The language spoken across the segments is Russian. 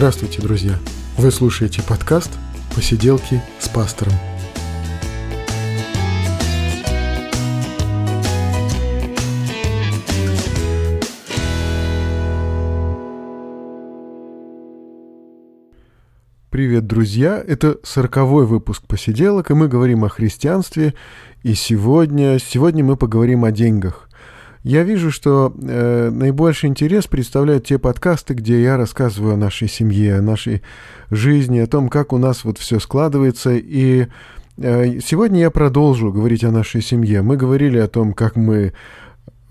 Здравствуйте, друзья! Вы слушаете подкаст «Посиделки с пастором». Привет, друзья! Это сороковой выпуск «Посиделок», и мы говорим о христианстве. И сегодня, сегодня мы поговорим о деньгах. Я вижу, что э, наибольший интерес представляют те подкасты, где я рассказываю о нашей семье, о нашей жизни, о том, как у нас вот все складывается. И э, сегодня я продолжу говорить о нашей семье. Мы говорили о том, как мы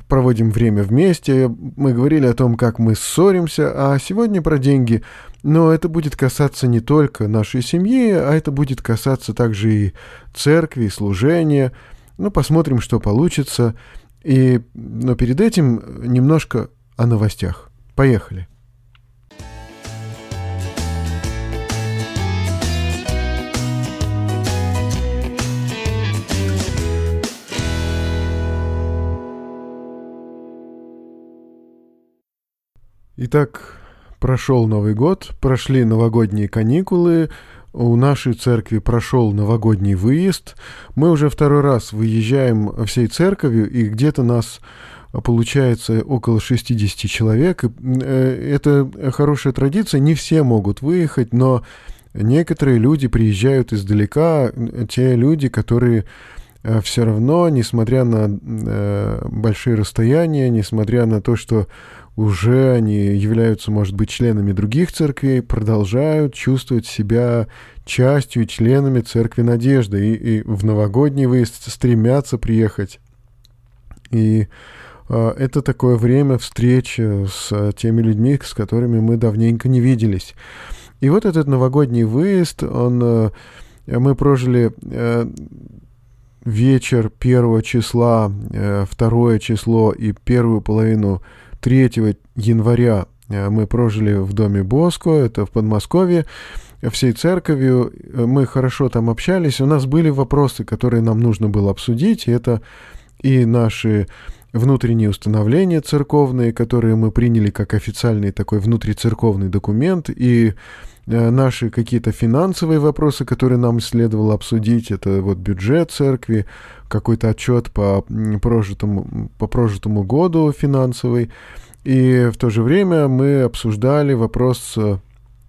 проводим время вместе, мы говорили о том, как мы ссоримся, а сегодня про деньги. Но это будет касаться не только нашей семьи, а это будет касаться также и церкви, и служения. Ну, посмотрим, что получится. И, но перед этим немножко о новостях. Поехали. Итак, прошел Новый год, прошли новогодние каникулы, у нашей церкви прошел новогодний выезд. Мы уже второй раз выезжаем всей церковью, и где-то нас получается около 60 человек. Э, это хорошая традиция, не все могут выехать, но некоторые люди приезжают издалека, те люди, которые э, все равно, несмотря на э, большие расстояния, несмотря на то, что уже они являются, может быть, членами других церквей, продолжают чувствовать себя частью и членами Церкви Надежды, и, и в новогодний выезд стремятся приехать. И э, это такое время встречи с теми людьми, с которыми мы давненько не виделись. И вот этот новогодний выезд, он, э, мы прожили э, вечер первого числа, второе число и первую половину 3 января э, мы прожили в доме Боско, это в Подмосковье, всей церковью. Мы хорошо там общались. У нас были вопросы, которые нам нужно было обсудить. Это и наши внутренние установления церковные, которые мы приняли как официальный такой внутрицерковный документ, и э, наши какие-то финансовые вопросы, которые нам следовало обсудить, это вот бюджет церкви, какой-то отчет по прожитому, по прожитому году финансовый. И в то же время мы обсуждали вопрос э,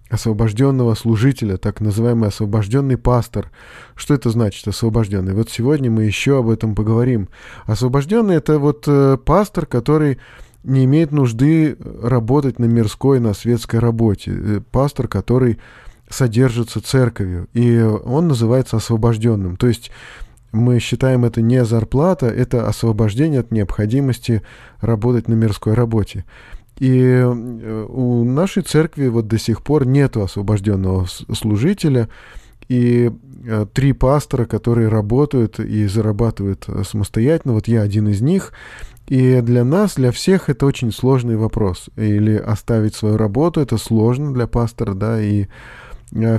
освобожденного служителя, так называемый освобожденный пастор. Что это значит, освобожденный? Вот сегодня мы еще об этом поговорим. Освобожденный — это вот э, пастор, который не имеет нужды работать на мирской, на светской работе. Э, пастор, который содержится церковью, и он называется освобожденным. То есть мы считаем это не зарплата, это освобождение от необходимости работать на мирской работе. И э, у нашей церкви вот до сих пор нету освобожденного служителя, и э, три пастора, которые работают и зарабатывают э, самостоятельно, вот я один из них, и для нас, для всех это очень сложный вопрос. Или оставить свою работу, это сложно для пастора, да, и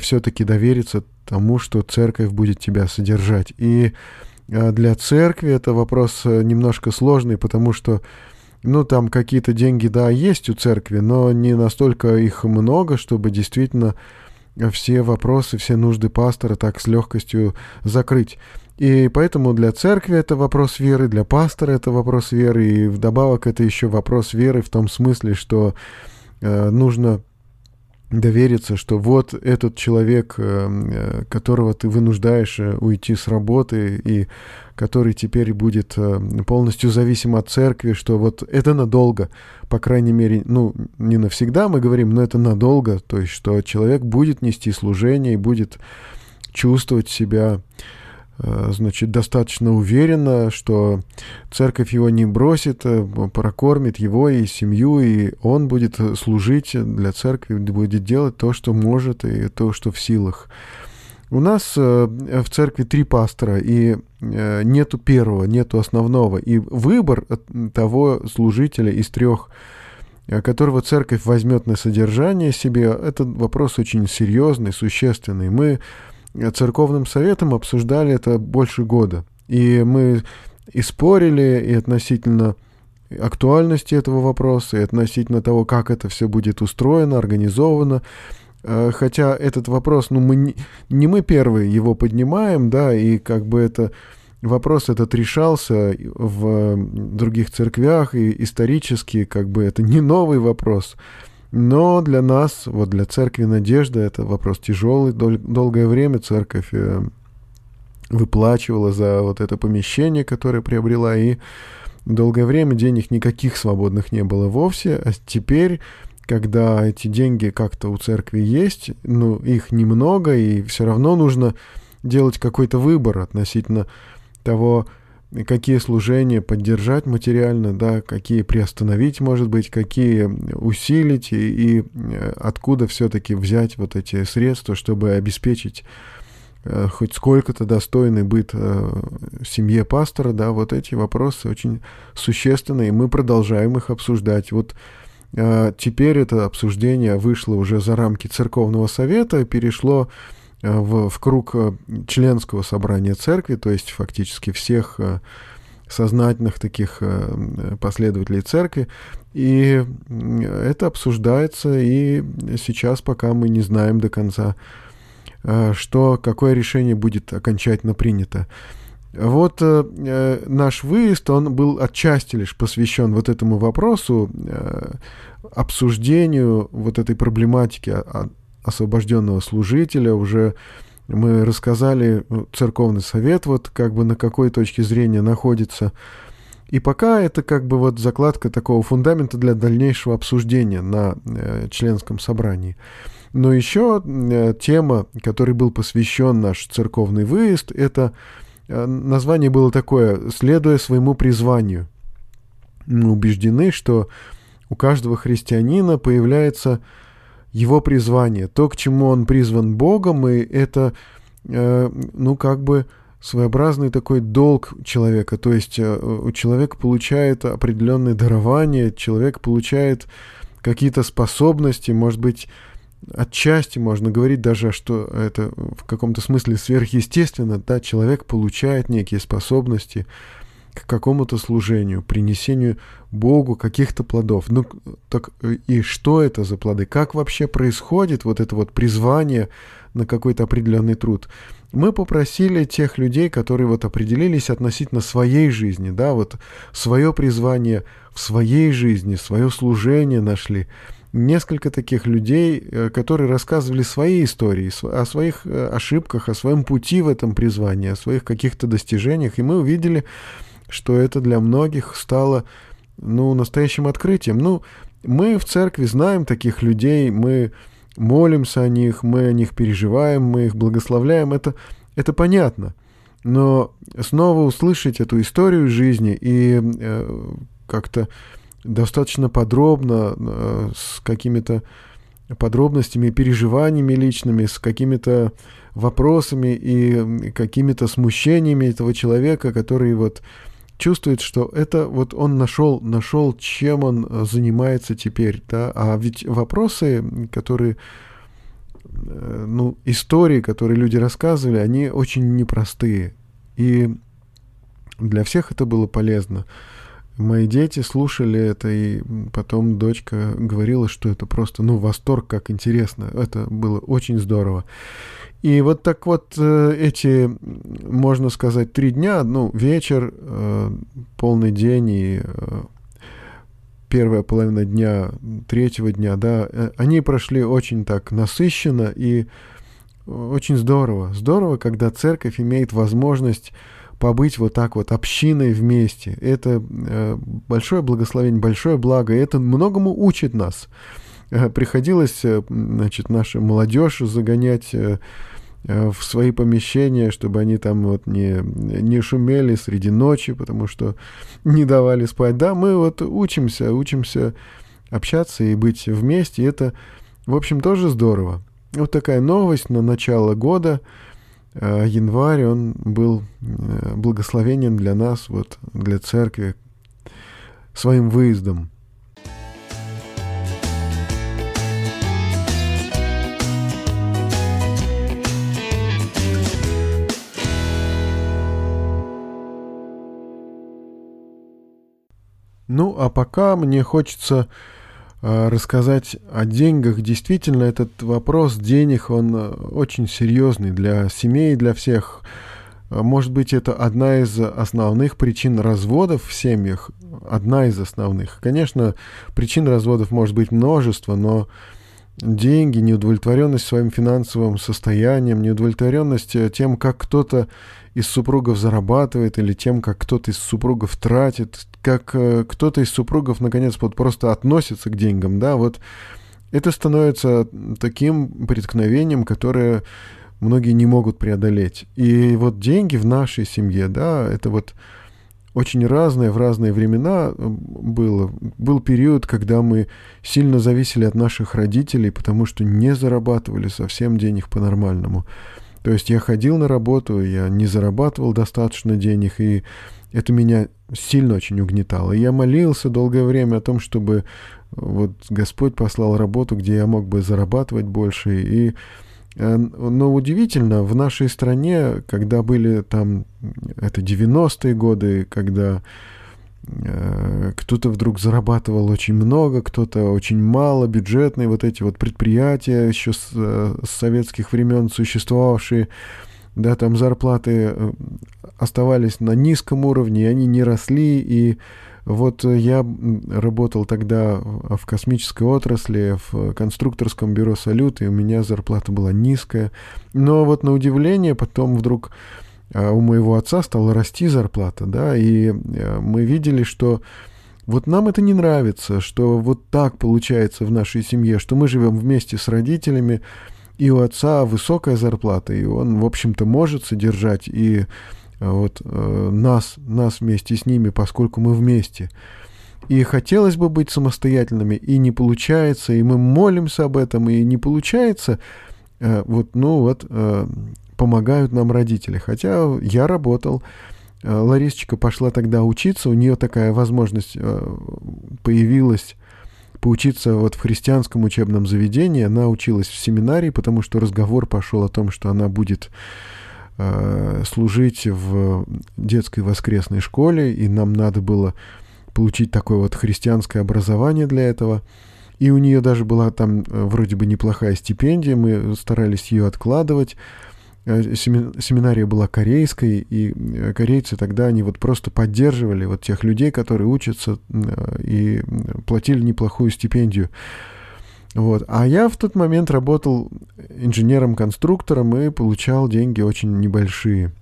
все-таки довериться тому, что церковь будет тебя содержать. И а, для церкви это вопрос э, немножко сложный, потому что, ну, там какие-то деньги, да, есть у церкви, но не настолько их много, чтобы действительно все вопросы, все нужды пастора так с легкостью закрыть. И поэтому для церкви это вопрос веры, для пастора это вопрос веры, и вдобавок это еще вопрос веры в том смысле, что э, нужно довериться, что вот этот человек, э, э, которого ты вынуждаешь э, уйти с работы и который теперь будет полностью зависим от церкви, что вот это надолго, по крайней мере, ну, не навсегда мы говорим, но это надолго, то есть что человек будет нести служение и будет чувствовать себя значит, достаточно уверенно, что церковь его не бросит, э, прокормит его и семью, и он будет служить для церкви, будет делать то, что может, и то, что в силах. У нас э, в церкви три пастора, и нету первого, нету основного. И выбор того служителя из трех, которого церковь возьмет на содержание себе, это вопрос очень серьезный, существенный. Мы церковным советом обсуждали это больше года. И мы и спорили, и относительно актуальности этого вопроса, и относительно того, как это все будет устроено, организовано. хотя этот вопрос, ну, мы не, не мы первые его поднимаем, да, и как бы это вопрос этот решался в других церквях, и исторически как бы это не новый вопрос. Но для нас, вот для церкви Надежда, это вопрос тяжелый. Дол- долгое время церковь э, выплачивала за вот это помещение, которое приобрела, и долгое время денег никаких свободных не было вовсе. А теперь, когда эти деньги как-то у церкви есть, ну, их немного, и все равно нужно делать какой-то выбор относительно того, какие служения поддержать материально, да, какие приостановить, может быть, какие усилить и, и э, откуда все-таки взять вот эти средства, чтобы обеспечить э, хоть сколько-то достойный быт э, семье пастора, да, вот эти вопросы очень существенные, и мы продолжаем их обсуждать. Вот э, теперь это обсуждение вышло уже за рамки церковного совета, перешло в, в круг э, членского собрания церкви, то есть фактически всех э, сознательных таких последователей церкви. И это обсуждается, и сейчас пока мы не знаем до конца, что, какое решение будет окончательно принято. Вот э, наш выезд, он был отчасти лишь посвящен вот этому вопросу, э, обсуждению вот этой проблематики а, освобожденного служителя, уже мы рассказали, ну, церковный совет вот как бы на какой точке зрения находится. И пока это как бы вот закладка такого фундамента для дальнейшего обсуждения на э, членском собрании. Но еще э, тема, которой был посвящен наш церковный выезд, это э, название было такое «Следуя своему призванию». Мы убеждены, что у каждого христианина появляется его призвание, то, к чему он призван Богом, и это, э, ну, как бы своеобразный такой долг человека. То есть э, человек получает определенные дарования, человек получает какие-то способности, может быть, отчасти можно говорить даже, что это в каком-то смысле сверхъестественно, да, человек получает некие способности, к какому-то служению, принесению Богу каких-то плодов. Ну, так и что это за плоды? Как вообще происходит вот это вот призвание на какой-то определенный труд? Мы попросили тех людей, которые вот определились относительно своей жизни, да, вот свое призвание в своей жизни, свое служение нашли. Несколько таких людей, э, которые рассказывали свои истории, о своих э, ошибках, о своем пути в этом призвании, о своих каких-то достижениях, и мы увидели, что это для многих стало, ну, настоящим открытием. Ну, мы в церкви знаем таких людей, мы молимся о них, мы о них переживаем, мы их благословляем, это, это понятно. Но снова услышать эту историю жизни и э, как-то достаточно подробно, э, с какими-то подробностями, переживаниями личными, с какими-то вопросами и какими-то смущениями этого человека, который вот чувствует, что это вот он нашел, нашел, чем он э, занимается теперь, да, а ведь вопросы, которые, э, ну, истории, которые люди рассказывали, они очень непростые, и для всех это было полезно. Мои дети слушали это, и потом дочка говорила, что это просто, ну, восторг, как интересно. Это было очень здорово. И вот так вот э, эти, можно сказать, три дня, ну, вечер, э, полный день и э, первая половина дня, третьего дня, да, они прошли очень так насыщенно и очень здорово. Здорово, когда церковь имеет возможность побыть вот так вот общиной вместе. Это большое благословение, большое благо, и это многому учит нас. Приходилось, значит, нашу молодежь загонять в свои помещения, чтобы они там вот не, не шумели среди ночи, потому что не давали спать. Да, мы вот учимся, учимся общаться и быть вместе. И это, в общем, тоже здорово. Вот такая новость на начало года. Э, январь, он был э, благословением для нас, вот для церкви, своим выездом. Ну, а пока мне хочется а, рассказать о деньгах. Действительно, этот вопрос денег, он э, очень серьезный для семей, для всех. А, может быть, это одна из основных причин разводов в семьях. Одна из основных. Конечно, причин разводов может быть множество, но деньги, неудовлетворенность своим финансовым состоянием, неудовлетворенность э, тем, как кто-то из супругов зарабатывает, или тем, как кто-то из супругов тратит, как э, кто-то из супругов, наконец, вот просто относится к деньгам, да, вот это становится таким преткновением, которое многие не могут преодолеть. И вот деньги в нашей семье, да, это вот очень разное в разные времена было. Был период, когда мы сильно зависели от наших родителей, потому что не зарабатывали совсем денег по-нормальному. То есть я ходил на работу, я не зарабатывал достаточно денег, и это меня сильно очень угнетало. Я молился долгое время о том, чтобы э, вот Господь послал работу, где я мог бы зарабатывать больше. И, но удивительно, в нашей стране, когда были там, это 90-е годы, когда Э, кто-то вдруг зарабатывал очень много, кто-то очень мало, бюджетные вот эти вот предприятия еще с, э, с советских времен существовавшие, да, там зарплаты э, оставались на низком уровне, они не росли, и вот я работал тогда в космической отрасли, в конструкторском бюро «Салют», и у меня зарплата была низкая. Но вот на удивление потом вдруг а у моего отца стала расти зарплата, да, и э, мы видели, что вот нам это не нравится, что вот так получается в нашей семье, что мы живем вместе с родителями, и у отца высокая зарплата, и он, в общем-то, может содержать и э, вот э, нас, нас вместе с ними, поскольку мы вместе. И хотелось бы быть самостоятельными, и не получается, и мы молимся об этом, и не получается. Вот, ну вот, помогают нам родители. Хотя я работал, э, Ларисочка пошла тогда учиться, у нее такая возможность э, появилась поучиться вот в христианском учебном заведении. Она училась в семинарии, потому что разговор пошел о том, что она будет э, служить в детской воскресной школе, и нам надо было получить такое вот христианское образование для этого. И у нее даже была там вроде бы неплохая стипендия, мы старались ее откладывать. Э, семинария была корейской, и э, корейцы тогда, они вот просто поддерживали вот тех людей, которые учатся, э, и платили неплохую стипендию. Вот. А я в тот момент работал инженером-конструктором и получал деньги очень небольшие.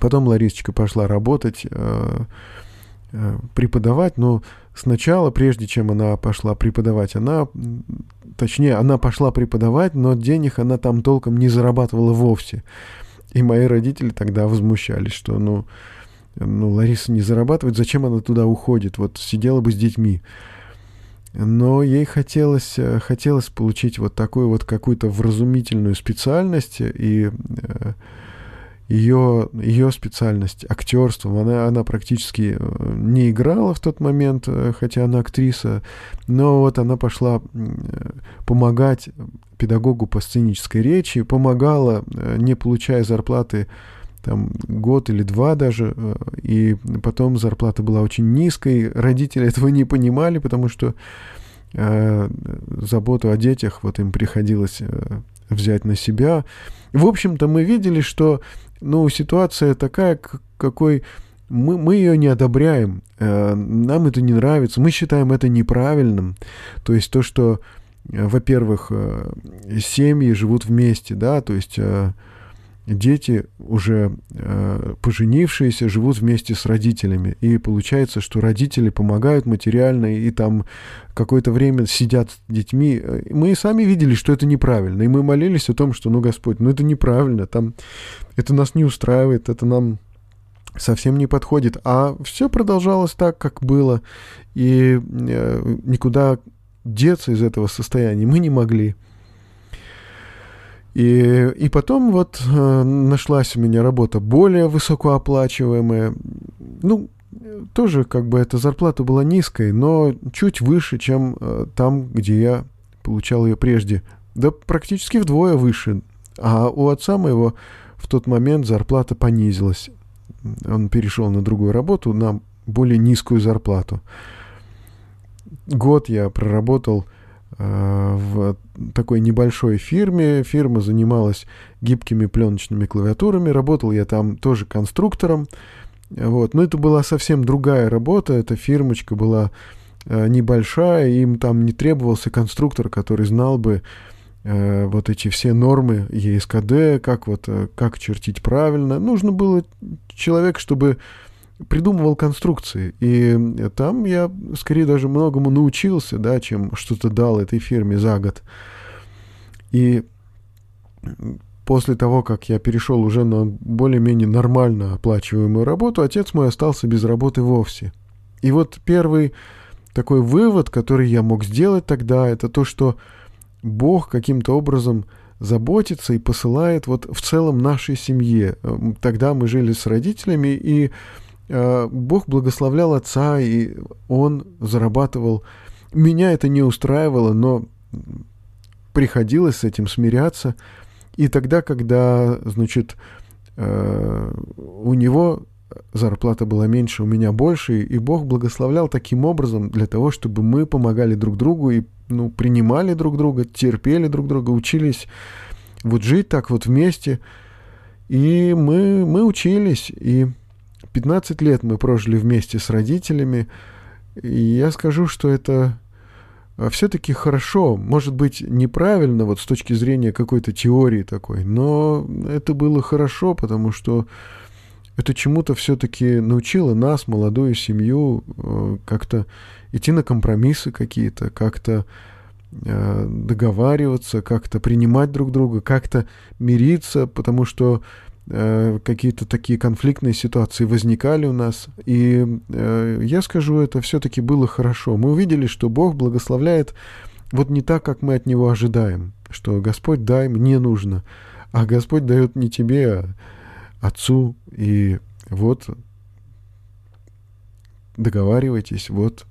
Потом Ларисочка пошла работать, преподавать, но сначала, прежде чем она пошла преподавать, она, точнее, она пошла преподавать, но денег она там толком не зарабатывала вовсе. И мои родители тогда возмущались, что, ну, ну, Лариса не зарабатывает, зачем она туда уходит? Вот сидела бы с детьми. Но ей хотелось, хотелось получить вот такую вот какую-то вразумительную специальность, и э, ее, ее специальность актерством. Она, она практически э, не играла в тот момент, э, хотя она актриса, но вот она пошла помогать педагогу по сценической речи, помогала, э, не получая зарплаты там год или два даже, и потом зарплата была очень низкой. Родители этого не понимали, потому что э, заботу о детях вот им приходилось э, взять на себя. В общем-то, мы видели, что ну, ситуация такая, какой мы, мы ее не одобряем, э, нам это не нравится, мы считаем это неправильным. То есть то, что, э, во-первых, э, семьи живут вместе, да, то есть дети, уже э, поженившиеся, живут вместе с родителями. И получается, что родители помогают материально и там какое-то время сидят с детьми. Мы сами видели, что это неправильно. И мы молились о том, что, ну, Господь, ну это неправильно, там, это нас не устраивает, это нам совсем не подходит. А все продолжалось так, как было. И э, никуда деться из этого состояния мы не могли. И, и потом вот э, нашлась у меня работа более высокооплачиваемая. Ну, тоже как бы эта зарплата была низкой, но чуть выше, чем э, там, где я получал ее прежде. Да практически вдвое выше. А у отца моего в тот момент зарплата понизилась. Он перешел на другую работу, на более низкую зарплату. год я проработал в такой небольшой фирме. Фирма занималась гибкими пленочными клавиатурами. Работал я там тоже конструктором. Вот. Но это была совсем другая работа. Эта фирмочка была э, небольшая, им там не требовался конструктор, который знал бы э, вот эти все нормы ЕСКД, как вот э, как чертить правильно. Нужно было человек, чтобы придумывал конструкции. И там я скорее даже многому научился, да, чем что-то дал этой фирме за год. И после того, как я перешел уже на более-менее нормально оплачиваемую работу, отец мой остался без работы вовсе. И вот первый такой вывод, который я мог сделать тогда, это то, что Бог каким-то образом заботится и посылает вот в целом нашей семье. Тогда мы жили с родителями, и э, Бог благословлял отца, и он зарабатывал. Меня это не устраивало, но приходилось с этим смиряться – и тогда, когда, значит, э, у него зарплата была меньше, у меня больше, и Бог благословлял таким образом для того, чтобы мы помогали друг другу и ну, принимали друг друга, терпели друг друга, учились вот жить так вот вместе. И мы, мы учились, и 15 лет мы прожили вместе с родителями. И я скажу, что это а все-таки хорошо, может быть, неправильно вот с точки зрения какой-то теории такой, но это было хорошо, потому что это чему-то все-таки научило нас, молодую семью, э, как-то идти на компромиссы какие-то, как-то э, договариваться, как-то принимать друг друга, как-то мириться, потому что какие-то такие конфликтные ситуации возникали у нас. И э, я скажу, это все-таки было хорошо. Мы увидели, что Бог благословляет вот не так, как мы от Него ожидаем, что Господь дай мне нужно, а Господь дает не тебе, а Отцу. И вот договаривайтесь, вот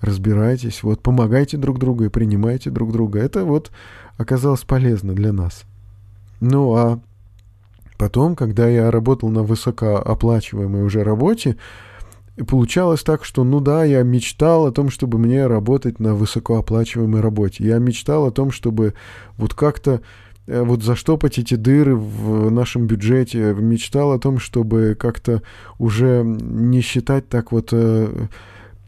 разбирайтесь, вот помогайте друг другу и принимайте друг друга. Это вот оказалось полезно для нас. Ну а Потом, когда я работал на высокооплачиваемой уже работе, получалось так, что, ну да, я мечтал о том, чтобы мне работать на высокооплачиваемой работе. Я мечтал о том, чтобы вот как-то э, вот заштопать эти дыры в нашем бюджете. Мечтал о том, чтобы как-то уже не считать так вот э,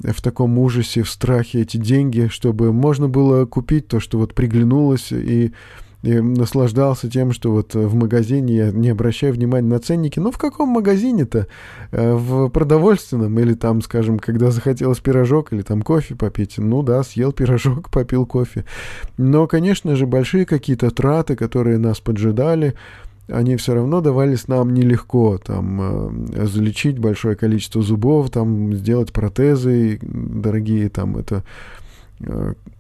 в таком ужасе, в страхе эти деньги, чтобы можно было купить то, что вот приглянулось и и наслаждался тем, что вот в магазине я не обращаю внимания на ценники. Ну, в каком магазине-то? Э, в продовольственном или там, скажем, когда захотелось пирожок или там кофе попить. Ну да, съел пирожок, попил кофе. Но, конечно же, большие какие-то траты, которые нас поджидали, они все равно давались нам нелегко. Там э, залечить большое количество зубов, там сделать протезы дорогие, там это э,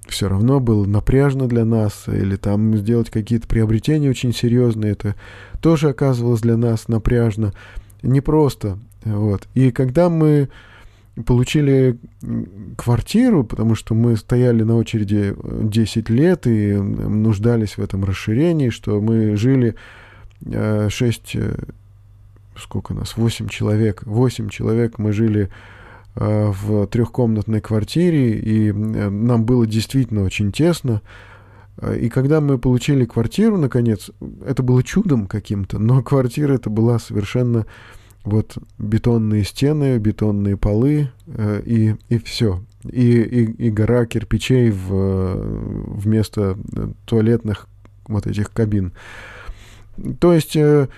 все равно было напряжно для нас, или там сделать какие-то приобретения очень серьезные, это тоже оказывалось для нас напряжно, непросто. Вот. И когда мы получили квартиру, потому что мы стояли на очереди 10 лет и нуждались в этом расширении, что мы жили 6, э, э, сколько нас, 8 человек, 8 человек мы жили Э, в трехкомнатной квартире, и э, нам было действительно очень тесно. Э, и когда мы получили квартиру, наконец, это было чудом каким-то, но квартира это была совершенно вот бетонные стены, бетонные полы и, и все. И, и, и гора кирпичей в, вместо туалетных вот этих кабин. То есть Э,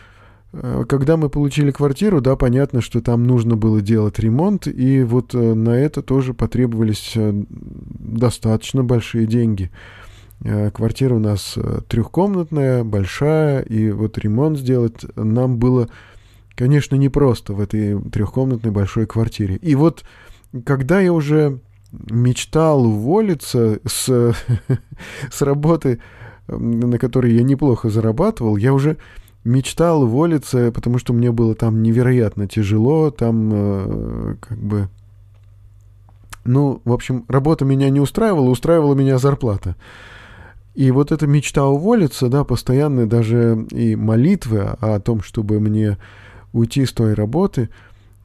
когда мы получили квартиру, да, понятно, что там нужно было делать ремонт, и вот э, на это тоже потребовались э, достаточно большие деньги. Квартира у нас трехкомнатная, большая, и вот ремонт сделать нам было, конечно, непросто в этой трехкомнатной большой квартире. И вот когда я уже мечтал уволиться с, с работы, на которой я неплохо зарабатывал, я уже мечтал уволиться, потому что мне было там невероятно тяжело, там э, как бы... Ну, в общем, работа меня не устраивала, устраивала меня зарплата. И вот эта мечта уволиться, да, постоянные даже и молитвы о том, чтобы мне уйти с той работы,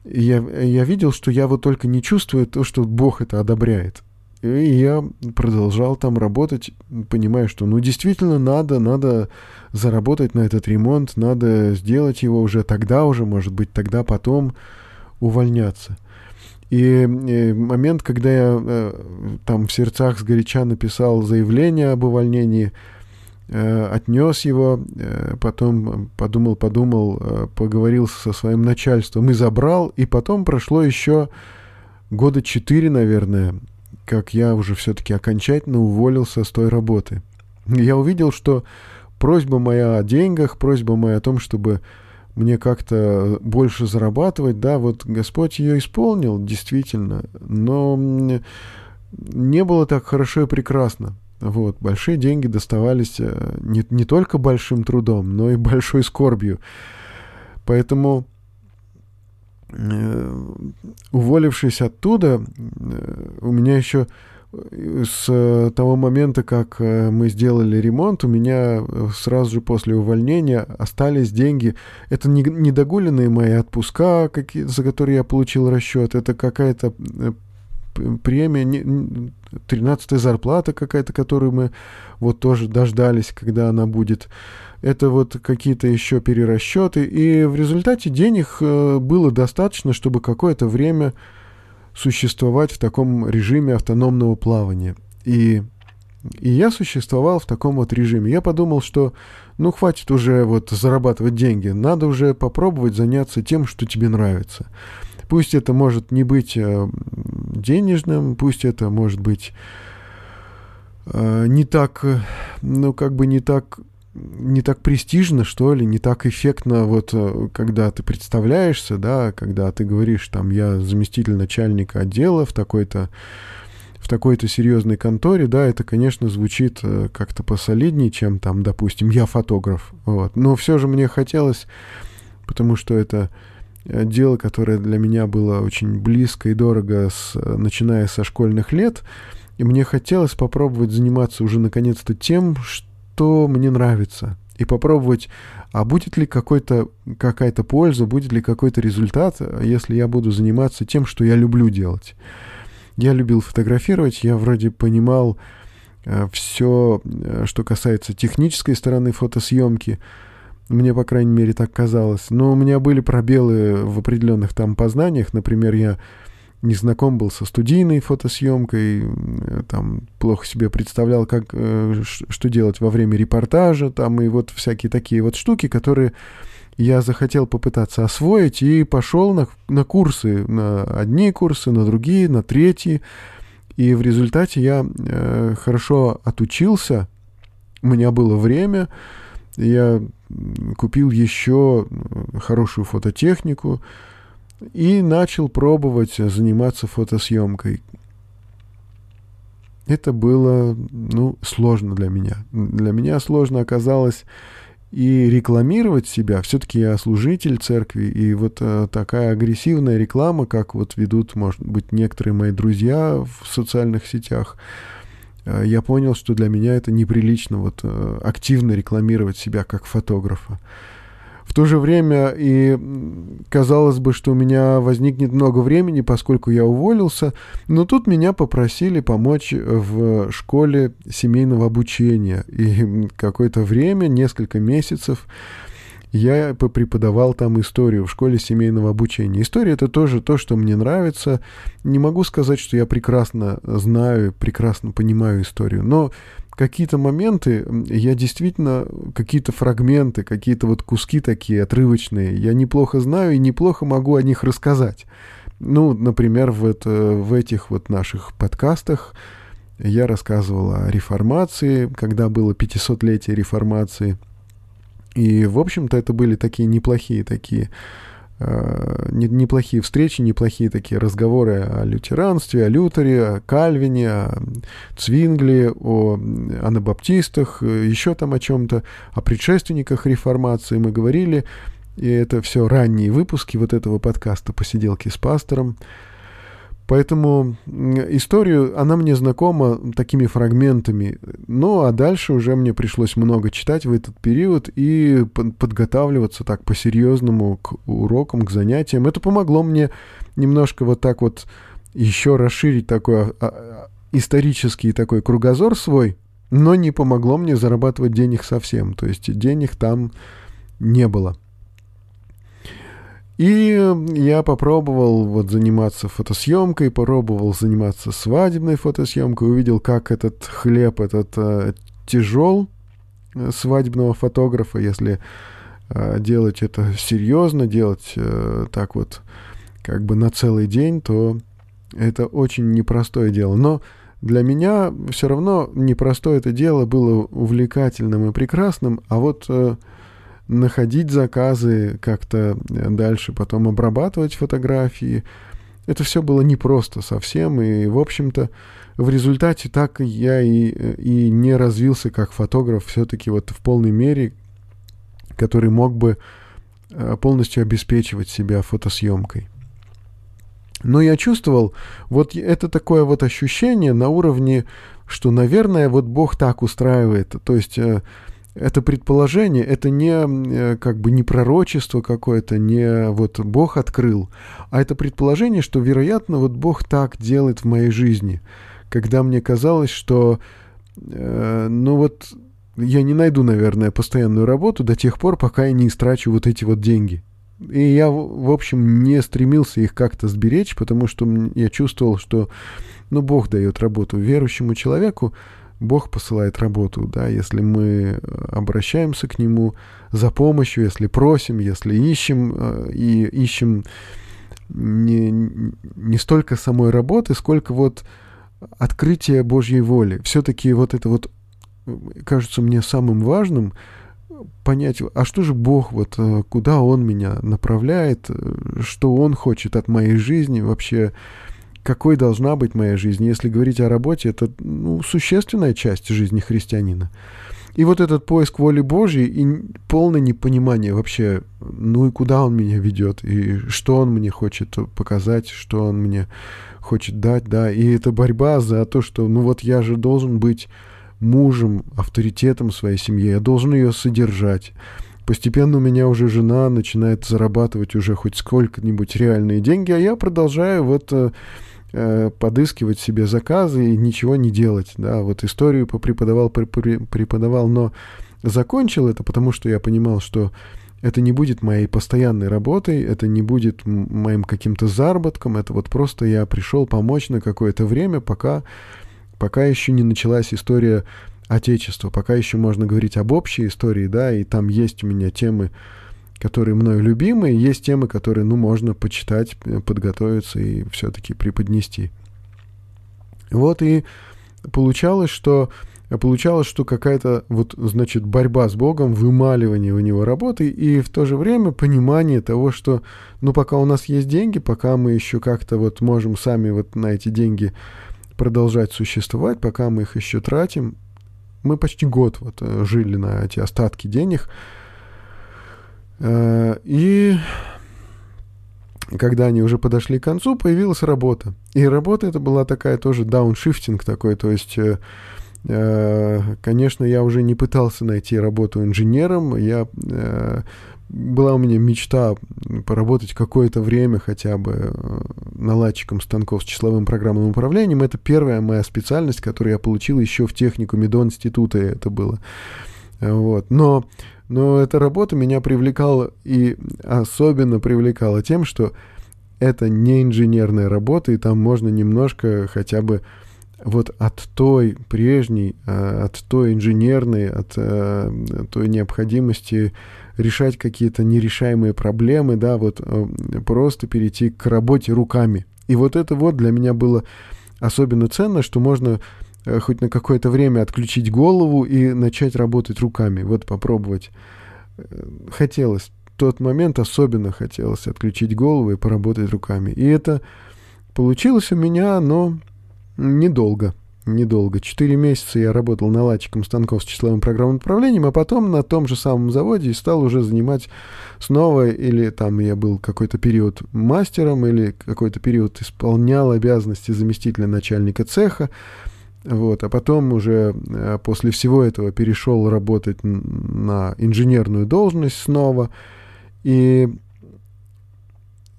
я, я видел, что я вот только не чувствую то, что Бог это одобряет. И я продолжал там работать, понимая, что ну действительно надо, надо заработать на этот ремонт, надо сделать его уже тогда уже, может быть, тогда потом увольняться. И, и момент, когда я э, там в сердцах сгоряча написал заявление об увольнении, э, отнес его, э, потом подумал, подумал, э, поговорил со своим начальством и забрал, и потом прошло еще года четыре, наверное, как я уже все-таки окончательно уволился с той работы. Я увидел, что просьба моя о деньгах, просьба моя о том, чтобы мне как-то больше зарабатывать, да, вот Господь ее исполнил, действительно, но не было так хорошо и прекрасно. Вот, большие деньги доставались э, не, не только большим трудом, но и большой скорбью. Поэтому уволившись оттуда, э, у меня еще э, с того момента, как мы сделали ремонт, у меня сразу же после увольнения остались деньги. Это не недогуленные мои отпуска, какие, за которые я получил расчет. Это какая-то премия, 13 зарплата какая-то, которую мы вот тоже дождались, когда она будет это вот какие-то еще перерасчеты, и в результате денег э, было достаточно, чтобы какое-то время существовать в таком режиме автономного плавания. И, и я существовал в таком вот режиме. Я подумал, что ну хватит уже вот зарабатывать деньги, надо уже попробовать заняться тем, что тебе нравится. Пусть это может не быть э, денежным, пусть это может быть э, не так, ну как бы не так не так престижно, что ли, не так эффектно, вот э, когда ты представляешься, да, когда ты говоришь, там, я заместитель начальника отдела в такой-то в такой-то серьезной конторе, да, это, конечно, звучит э, как-то посолиднее, чем там, допустим, я фотограф, вот. Но все же мне хотелось, потому что это э, дело, которое для меня было очень близко и дорого, с, начиная со школьных лет, и мне хотелось попробовать заниматься уже наконец-то тем, что что мне нравится, и попробовать, а будет ли какой-то, какая-то польза, будет ли какой-то результат, если я буду заниматься тем, что я люблю делать. Я любил фотографировать, я вроде понимал э, все, э, что касается технической стороны фотосъемки, мне, по крайней мере, так казалось. Но у меня были пробелы в определенных там познаниях. Например, я не знаком был со студийной фотосъемкой, там плохо себе представлял, как, э, что делать во время репортажа, там и вот всякие такие вот штуки, которые я захотел попытаться освоить и пошел на, на курсы, на одни курсы, на другие, на третьи. И в результате я э, хорошо отучился, у меня было время, я купил еще хорошую фототехнику, и начал пробовать заниматься фотосъемкой. Это было, ну, сложно для меня. Для меня сложно оказалось и рекламировать себя. Все-таки я служитель церкви, и вот э, такая агрессивная реклама, как вот ведут, может быть, некоторые мои друзья в социальных сетях, э, я понял, что для меня это неприлично вот э, активно рекламировать себя как фотографа. В то же время и казалось бы, что у меня возникнет много времени, поскольку я уволился, но тут меня попросили помочь в школе семейного обучения. И какое-то время, несколько месяцев, я преподавал там историю в школе семейного обучения. История это тоже то, что мне нравится. Не могу сказать, что я прекрасно знаю, прекрасно понимаю историю, но какие-то моменты, я действительно, какие-то фрагменты, какие-то вот куски такие отрывочные, я неплохо знаю и неплохо могу о них рассказать. Ну, например, в, это, в этих вот наших подкастах я рассказывал о реформации, когда было 500-летие реформации. И, в общем-то, это были такие неплохие такие неплохие встречи, неплохие такие разговоры о лютеранстве, о Лютере, о Кальвине, о Цвингли, о анабаптистах, э, еще там о чем-то, о предшественниках реформации мы говорили. И это все ранние выпуски вот этого подкаста «Посиделки с пастором». Поэтому историю, она мне знакома такими фрагментами. Ну, а дальше уже мне пришлось много читать в этот период и подготавливаться так по-серьезному к урокам, к занятиям. Это помогло мне немножко вот так вот еще расширить такой исторический такой кругозор свой, но не помогло мне зарабатывать денег совсем. То есть денег там не было. И я попробовал вот заниматься фотосъемкой, попробовал заниматься свадебной фотосъемкой, увидел, как этот хлеб, этот э, тяжел э, свадебного фотографа, если э, делать это серьезно, делать э, так вот как бы на целый день, то это очень непростое дело. Но для меня все равно непростое это дело было увлекательным и прекрасным, а вот э, находить заказы, как-то дальше потом обрабатывать фотографии. Это все было непросто совсем, и, в общем-то, в результате так я и, и не развился как фотограф все-таки вот в полной мере, который мог бы э, полностью обеспечивать себя фотосъемкой. Но я чувствовал, вот это такое вот ощущение на уровне, что, наверное, вот Бог так устраивает. То есть э, это предположение, это не э, как бы не пророчество какое-то, не вот Бог открыл, а это предположение, что, вероятно, вот Бог так делает в моей жизни, когда мне казалось, что, э, ну вот, я не найду, наверное, постоянную работу до тех пор, пока я не истрачу вот эти вот деньги. И я, в общем, не стремился их как-то сберечь, потому что я чувствовал, что, ну, Бог дает работу верующему человеку, Бог посылает работу, да, если мы э, обращаемся к Нему за помощью, если просим, если ищем, э, и ищем не, не столько самой работы, сколько вот открытия Божьей воли. Все-таки вот это вот кажется мне самым важным понять, а что же Бог, вот э, куда Он меня направляет, что Он хочет от моей жизни вообще, какой должна быть моя жизнь. Если говорить о работе, это ну, существенная часть жизни христианина. И вот этот поиск воли Божьей и полное непонимание вообще, ну и куда он меня ведет, и что он мне хочет показать, что он мне хочет дать, да, и это борьба за то, что, ну вот я же должен быть мужем, авторитетом своей семьи, я должен ее содержать. Постепенно у меня уже жена начинает зарабатывать уже хоть сколько-нибудь реальные деньги, а я продолжаю вот э, подыскивать себе заказы и ничего не делать. Да, вот историю попреподавал, преподавал, но закончил это, потому что я понимал, что это не будет моей постоянной работой, это не будет моим каким-то заработком, это вот просто я пришел помочь на какое-то время, пока, пока еще не началась история Отечества, пока еще можно говорить об общей истории, да, и там есть у меня темы, которые мною любимые, есть темы, которые, ну, можно почитать, э, подготовиться и все-таки преподнести. Вот и получалось, что получалось, что какая-то вот, значит, борьба с Богом, вымаливание у него работы и в то же время понимание того, что, ну, пока у нас есть деньги, пока мы еще как-то вот можем сами вот на эти деньги продолжать существовать, пока мы их еще тратим, мы почти год вот э, жили на эти остатки денег, и когда они уже подошли к концу, появилась работа. И работа это была такая тоже дауншифтинг такой, то есть, э, э, конечно, я уже не пытался найти работу инженером, я была у меня мечта поработать какое-то время хотя бы наладчиком станков с числовым программным управлением. Это первая моя специальность, которую я получил еще в технику Медон-института это было. Вот. Но но эта работа меня привлекала и особенно привлекала тем, что это не инженерная работа, и там можно немножко хотя бы вот от той прежней, а, от той инженерной, от э, той необходимости решать какие-то нерешаемые проблемы, да, вот э, просто перейти к работе руками. И вот это вот для меня было особенно ценно, что можно хоть на какое-то время отключить голову и начать работать руками. Вот попробовать. Э, хотелось. В тот момент особенно хотелось отключить голову и поработать руками. И это получилось у меня, но недолго. Недолго. Четыре месяца я работал наладчиком станков с числовым программным управлением, а потом на том же самом заводе стал уже занимать снова, или там я был какой-то период мастером, или какой-то период исполнял обязанности заместителя начальника цеха. Вот, а потом уже э, после всего этого перешел работать на инженерную должность снова. И,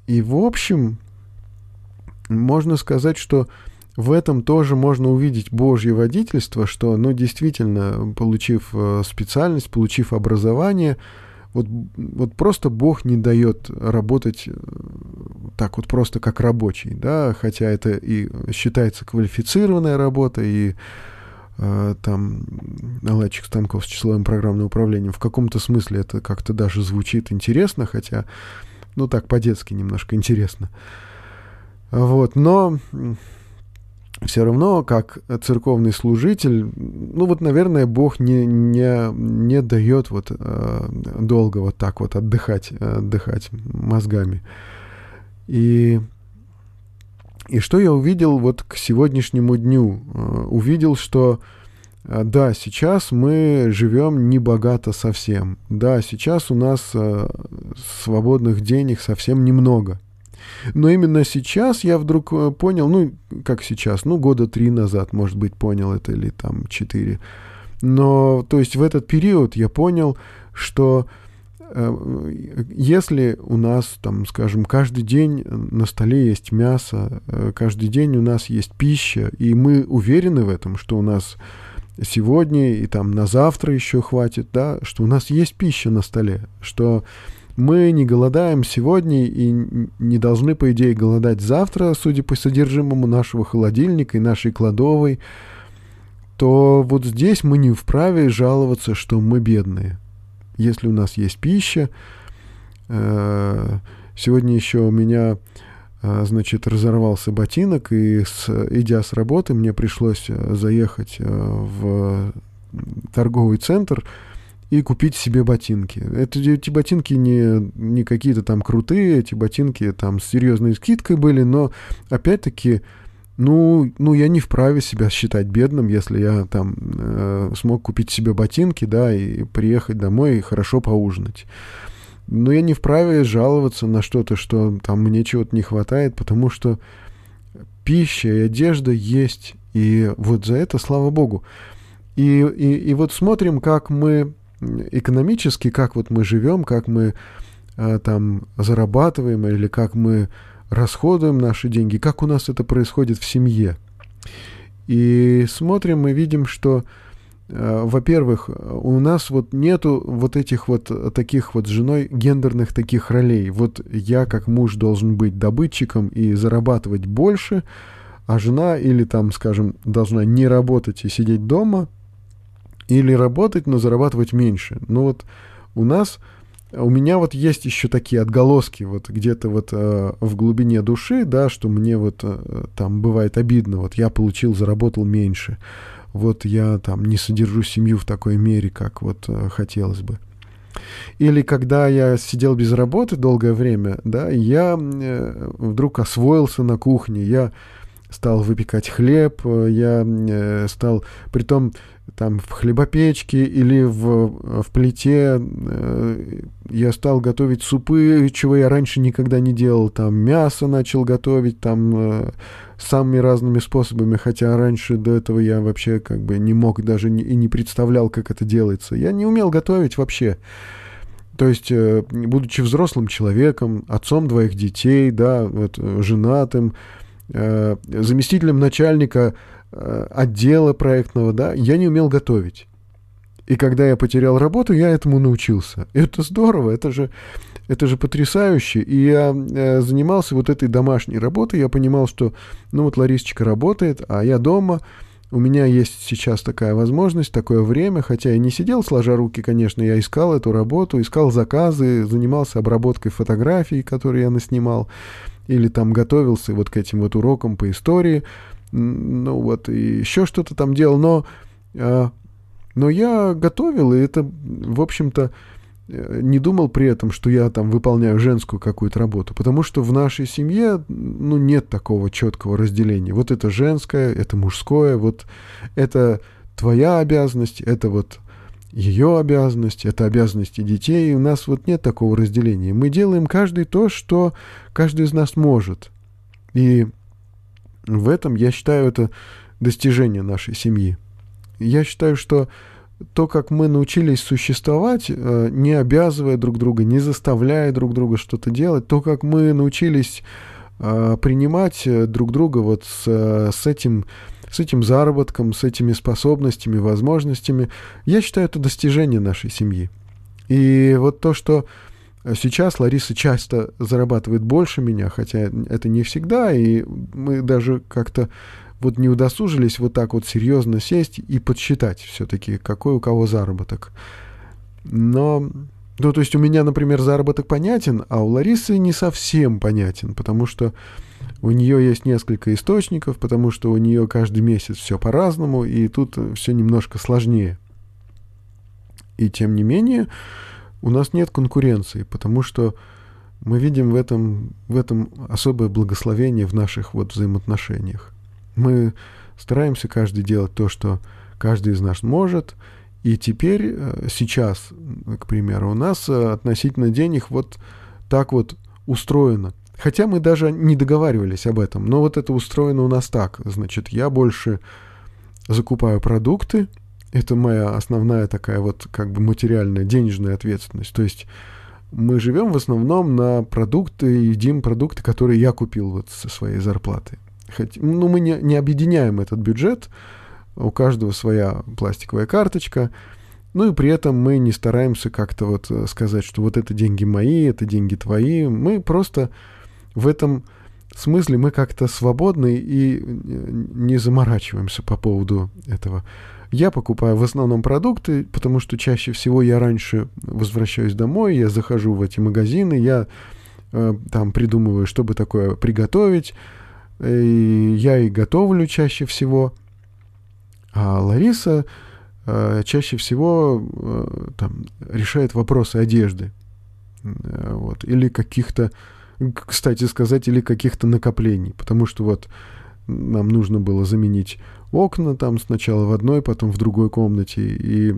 и в общем, можно сказать, что в этом тоже можно увидеть Божье водительство, что, ну, действительно, получив э, специальность, получив образование, вот, вот просто Бог не дает работать э, так вот просто как рабочий, да, хотя это и считается квалифицированная работа, и э, там наладчик станков с числовым программным управлением. В каком-то смысле это как-то даже звучит интересно, хотя, ну так, по-детски немножко интересно. Вот, но все равно, как церковный служитель, ну вот, наверное, Бог не, не, не дает вот э, долго вот так вот отдыхать, отдыхать мозгами. И, и что я увидел вот к сегодняшнему дню? Э, увидел, что э, да, сейчас мы живем не богато совсем. Да, сейчас у нас э, свободных денег совсем немного. Но именно сейчас я вдруг э, понял, ну, как сейчас, ну, года три назад, может быть, понял это, или там четыре. Но, то есть в этот период я понял, что э, если у нас, там, скажем, каждый день на столе есть мясо, э, каждый день у нас есть пища, и мы уверены в этом, что у нас сегодня и там на завтра еще хватит, да, что у нас есть пища на столе, что мы не голодаем сегодня и не должны, по идее, голодать завтра, судя по содержимому нашего холодильника и нашей кладовой, то вот здесь мы не вправе жаловаться, что мы бедные. Если у нас есть пища, э, сегодня еще у меня, э, значит, разорвался ботинок, и с, идя с работы, мне пришлось э, заехать в торговый центр, и купить себе ботинки. Это, эти ботинки не, не какие-то там крутые, эти ботинки там с серьезной скидкой были, но опять-таки, ну, ну, я не вправе себя считать бедным, если я там э, смог купить себе ботинки, да, и приехать домой и хорошо поужинать. Но я не вправе жаловаться на что-то, что там мне чего-то не хватает, потому что пища и одежда есть, и вот за это слава Богу. И, и, и вот смотрим, как мы экономически, как вот мы живем, как мы э, там зарабатываем или как мы расходуем наши деньги, как у нас это происходит в семье. И смотрим и видим, что, э, во-первых, у нас вот нету вот этих вот таких вот с женой гендерных таких ролей. Вот я как муж должен быть добытчиком и зарабатывать больше, а жена или там, скажем, должна не работать и сидеть дома – или работать, но зарабатывать меньше. Ну вот у нас, у меня вот есть еще такие отголоски вот где-то вот э, в глубине души, да, что мне вот э, там бывает обидно, вот я получил, заработал меньше, вот я там не содержу семью в такой мере, как вот э, хотелось бы. Или когда я сидел без работы долгое время, да, я э, вдруг освоился на кухне, я стал выпекать хлеб, э, я э, стал, притом там в хлебопечке или в, в плите э, я стал готовить супы, чего я раньше никогда не делал, там мясо начал готовить, там э, самыми разными способами, хотя раньше до этого я вообще как бы не мог даже не, и не представлял, как это делается. Я не умел готовить вообще. То есть, э, будучи взрослым человеком, отцом двоих детей, да, вот, э, женатым, э, заместителем начальника Э, отдела проектного, да, я не умел готовить. И когда я потерял работу, я этому научился. Это здорово, это же, это же потрясающе. И я э, занимался вот этой домашней работой. Я понимал, что, ну вот Ларисочка работает, а я дома. У меня есть сейчас такая возможность, такое время, хотя я не сидел сложа руки, конечно, я искал эту работу, искал заказы, занимался обработкой фотографий, которые я наснимал, или там готовился вот к этим вот урокам по истории ну вот, и еще что-то там делал, но, э, но я готовил, и это, в общем-то, э, не думал при этом, что я там выполняю женскую какую-то работу, потому что в нашей семье, ну, нет такого четкого разделения. Вот это женское, это мужское, вот это твоя обязанность, это вот ее обязанность, это обязанности детей, и у нас вот нет такого разделения. Мы делаем каждый то, что каждый из нас может. И в этом, я считаю, это достижение нашей семьи. Я считаю, что то, как мы научились существовать, э, не обязывая друг друга, не заставляя друг друга что-то делать, то, как мы научились э, принимать друг друга вот с, с этим с этим заработком, с этими способностями, возможностями. Я считаю, это достижение нашей семьи. И вот то, что сейчас Лариса часто зарабатывает больше меня, хотя это не всегда, и мы даже как-то вот не удосужились вот так вот серьезно сесть и подсчитать все-таки, какой у кого заработок. Но, ну, то есть у меня, например, заработок понятен, а у Ларисы не совсем понятен, потому что у нее есть несколько источников, потому что у нее каждый месяц все по-разному, и тут все немножко сложнее. И тем не менее, у нас нет конкуренции, потому что мы видим в этом, в этом особое благословение в наших вот взаимоотношениях. Мы стараемся каждый делать то, что каждый из нас может, и теперь, э, сейчас, к примеру, у нас э, относительно денег вот так вот устроено. Хотя мы даже не договаривались об этом, но вот это устроено у нас так. Значит, я больше закупаю продукты, это моя основная такая вот как бы материальная, денежная ответственность. То есть мы живем в основном на продукты, едим продукты, которые я купил вот со своей зарплаты. Хоть, ну, мы не, не объединяем этот бюджет, у каждого своя пластиковая карточка, ну и при этом мы не стараемся как-то вот сказать, что вот это деньги мои, это деньги твои. Мы просто в этом смысле мы как-то свободны и не заморачиваемся по поводу этого. Я покупаю в основном продукты, потому что чаще всего я раньше возвращаюсь домой, я захожу в эти магазины, я э, там придумываю, чтобы такое приготовить, и я и готовлю чаще всего. А Лариса э, чаще всего э, там, решает вопросы одежды. Э, вот, или каких-то, кстати сказать, или каких-то накоплений. Потому что вот нам нужно было заменить окна там сначала в одной, потом в другой комнате. И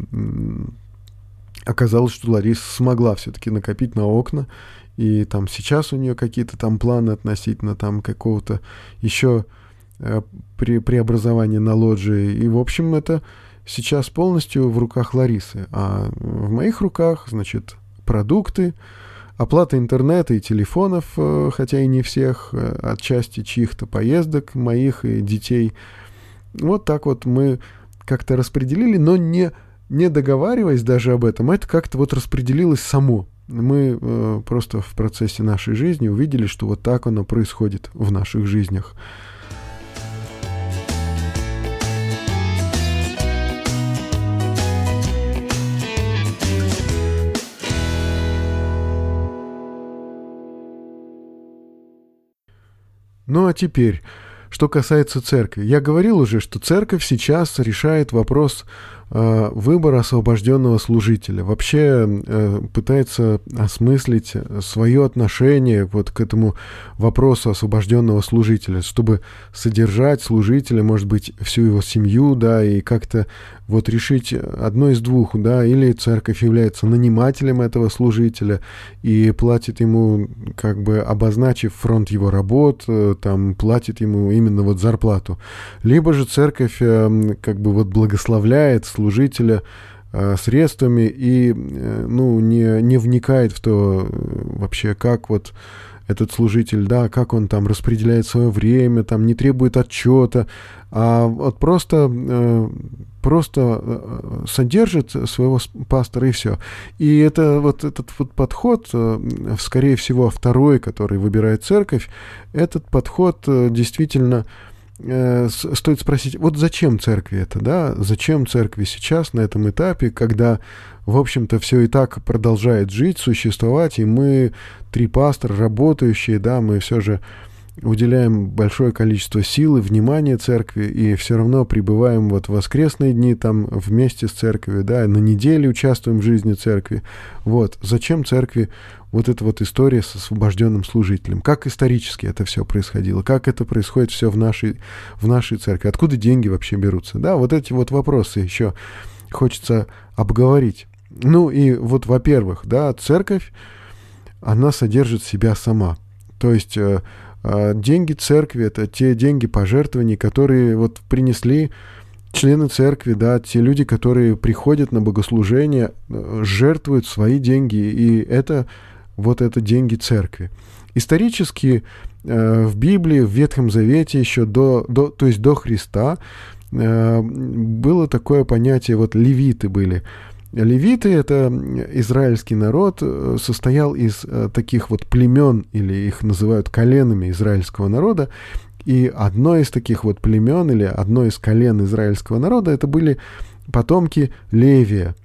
оказалось, что Лариса смогла все-таки накопить на окна. И там сейчас у нее какие-то там планы относительно там какого-то еще э, при, преобразования на лоджии. И, в общем, это сейчас полностью в руках Ларисы. А в моих руках, значит, продукты, оплата интернета и телефонов, э, хотя и не всех, э, отчасти чьих-то поездок моих и детей – вот так вот мы как-то распределили, но не, не договариваясь даже об этом, это как-то вот распределилось само. Мы э, просто в процессе нашей жизни увидели, что вот так оно происходит в наших жизнях. Ну а теперь что касается церкви, я говорил уже, что церковь сейчас решает вопрос э, выбора освобожденного служителя. Вообще э, пытается осмыслить свое отношение вот к этому вопросу освобожденного служителя, чтобы содержать служителя, может быть, всю его семью, да, и как-то вот решить одно из двух, да, или церковь является нанимателем этого служителя и платит ему, как бы обозначив фронт его работ, э, там, платит ему именно вот зарплату. Либо же церковь как бы вот благословляет служителя э, средствами и, ну, не, не вникает в то вообще, как вот этот служитель, да, как он там распределяет свое время, там не требует отчета, а вот просто, э, просто э, содержит своего пастора и все. И это вот этот вот подход, э, скорее всего, второй, который выбирает церковь, этот подход действительно стоит спросить, вот зачем церкви это, да, зачем церкви сейчас на этом этапе, когда в общем-то, все и так продолжает жить, существовать, и мы, три пастора, работающие, да, мы все же уделяем большое количество сил и внимания церкви, и все равно пребываем вот в воскресные дни там вместе с церковью, да, на неделе участвуем в жизни церкви. Вот. Зачем церкви вот эта вот история с освобожденным служителем? Как исторически это все происходило? Как это происходит все в нашей, в нашей церкви? Откуда деньги вообще берутся? Да, вот эти вот вопросы еще хочется обговорить. Ну и вот, во-первых, да, церковь, она содержит себя сама. То есть э, деньги церкви это те деньги пожертвований, которые вот принесли члены церкви, да, те люди, которые приходят на богослужение, э, жертвуют свои деньги, и это вот это деньги церкви. Исторически э, в Библии, в Ветхом Завете еще до, до то есть до Христа э, было такое понятие, вот левиты были. Левиты — это израильский народ, э, состоял из э, таких вот племен, или их называют коленами израильского народа, и одно из таких вот племен или одно из колен израильского народа это были потомки Левия,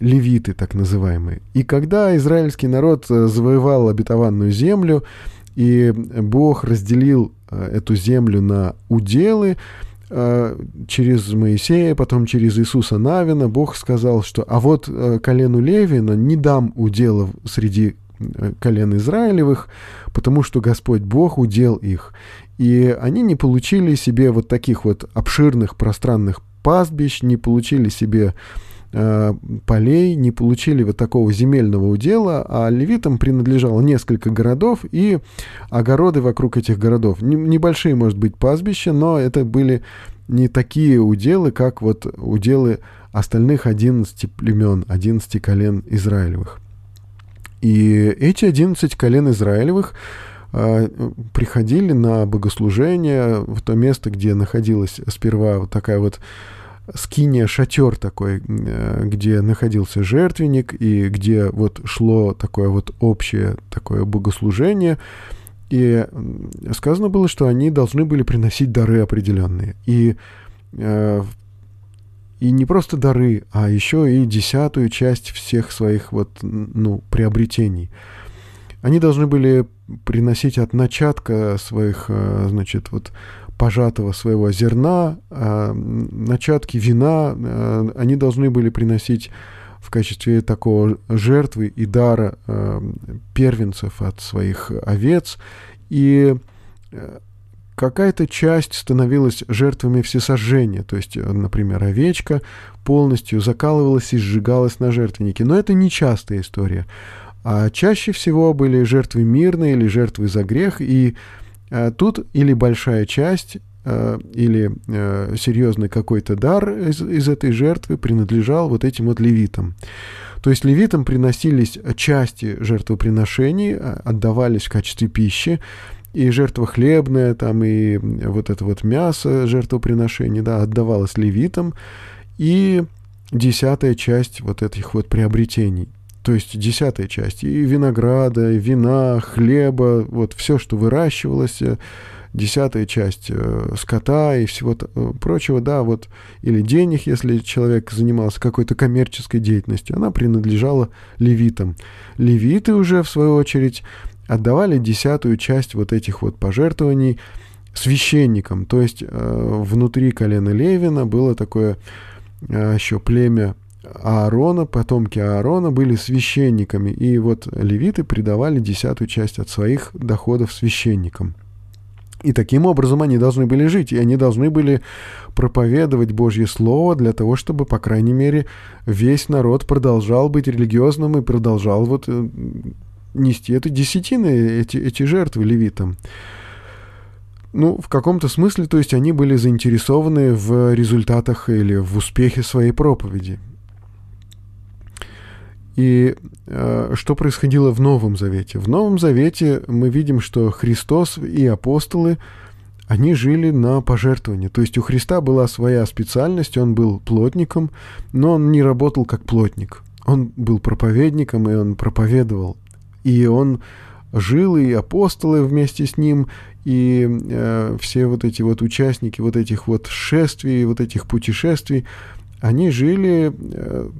левиты так называемые. И когда израильский народ э, завоевал обетованную землю, и Бог разделил эту землю на уделы, через Моисея, потом через Иисуса Навина, Бог сказал, что «а вот э, колену Левина не дам удела среди э, колен Израилевых, потому что Господь Бог удел их». И они не получили себе вот таких вот обширных пространных пастбищ, не получили себе Э, полей, не получили вот такого земельного удела, а левитам принадлежало несколько городов и огороды вокруг этих городов. Небольшие, может быть, пастбища, но это были не такие уделы, как вот уделы остальных 11 племен, 11 колен Израилевых. И эти 11 колен Израилевых э, приходили на богослужение в то место, где находилась сперва вот такая вот скиния, шатер такой, э, где находился жертвенник и где вот шло такое вот общее такое богослужение. И сказано было, что они должны были приносить дары определенные. И, э, и не просто дары, а еще и десятую часть всех своих вот, ну, приобретений. Они должны были приносить от начатка своих, э, значит, вот пожатого своего зерна, э, начатки вина, э, они должны были приносить в качестве такого жертвы и дара э, первенцев от своих овец. И э, какая-то часть становилась жертвами всесожжения, то есть, например, овечка полностью закалывалась и сжигалась на жертвеннике. Но это не частая история. А чаще всего были жертвы мирные или жертвы за грех, и Э, тут или большая часть, э, или э, серьезный какой-то дар из, из этой жертвы принадлежал вот этим вот левитам. То есть левитам приносились части жертвоприношений, отдавались в качестве пищи, и жертва хлебная, там, и вот это вот мясо жертвоприношений, да, отдавалось левитам, и десятая часть вот этих вот приобретений – то есть десятая часть, и винограда, и вина, хлеба, вот все, что выращивалось, э, десятая часть э, скота и всего э, прочего, да, вот, или денег, если человек занимался какой-то коммерческой деятельностью, она принадлежала левитам. Левиты уже, в свою очередь, отдавали десятую часть вот этих вот пожертвований священникам, то есть внутри колена Левина было такое еще племя Аарона, потомки Аарона были священниками, и вот левиты придавали десятую часть от своих доходов священникам. И таким образом они должны были жить, и они должны были проповедовать Божье Слово для того, чтобы, по крайней мере, весь народ продолжал быть религиозным и продолжал вот э, нести это десятины, эти, эти жертвы левитам. Ну, в каком-то смысле, то есть они были заинтересованы в результатах или в успехе своей проповеди. И э, что происходило в Новом Завете? В Новом Завете мы видим, что Христос и апостолы, они жили на пожертвование. То есть у Христа была своя специальность, он был плотником, но он не работал как плотник. Он был проповедником, и он проповедовал. И он жил, и апостолы вместе с ним, и э, все вот эти вот участники вот этих вот шествий, вот этих путешествий, они жили э,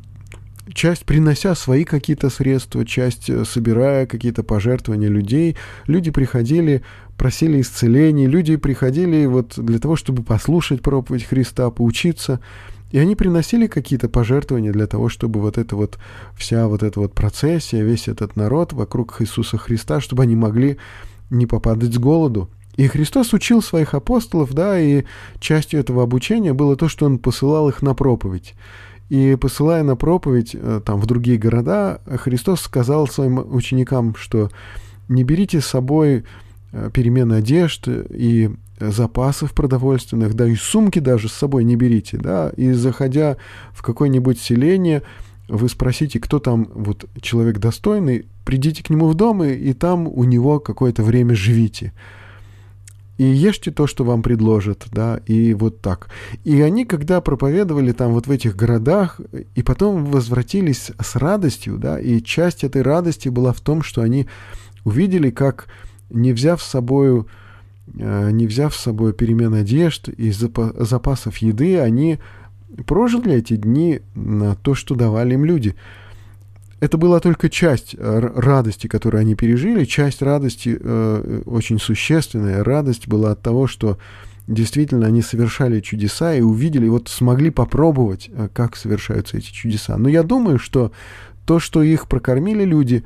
часть принося свои какие-то средства, часть э, собирая какие-то пожертвования людей. Люди приходили, просили исцелений, люди приходили вот для того, чтобы послушать проповедь Христа, поучиться. И они приносили какие-то пожертвования для того, чтобы вот эта вот вся вот эта вот процессия, весь этот народ вокруг Иисуса Христа, чтобы они могли не попадать с голоду. И Христос учил своих апостолов, да, и частью этого обучения было то, что Он посылал их на проповедь. И посылая на проповедь э, там, в другие города, Христос сказал своим ученикам, что не берите с собой э, перемены одежды и запасов продовольственных, да и сумки даже с собой не берите, да, и заходя в какое-нибудь селение, вы спросите, кто там вот человек достойный, придите к нему в дом, и, и там у него какое-то время живите. И ешьте то, что вам предложат, да, и вот так. И они, когда проповедовали там вот в этих городах, и потом возвратились с радостью, да, и часть этой радости была в том, что они увидели, как, не взяв с собой, э, не взяв с собой перемен одежд и запасов еды, они прожили эти дни на то, что давали им люди – это была только часть э, радости, которую они пережили. Часть радости э, очень существенная. Радость была от того, что действительно они совершали чудеса и увидели, вот смогли попробовать, э, как совершаются эти чудеса. Но я думаю, что то, что их прокормили люди,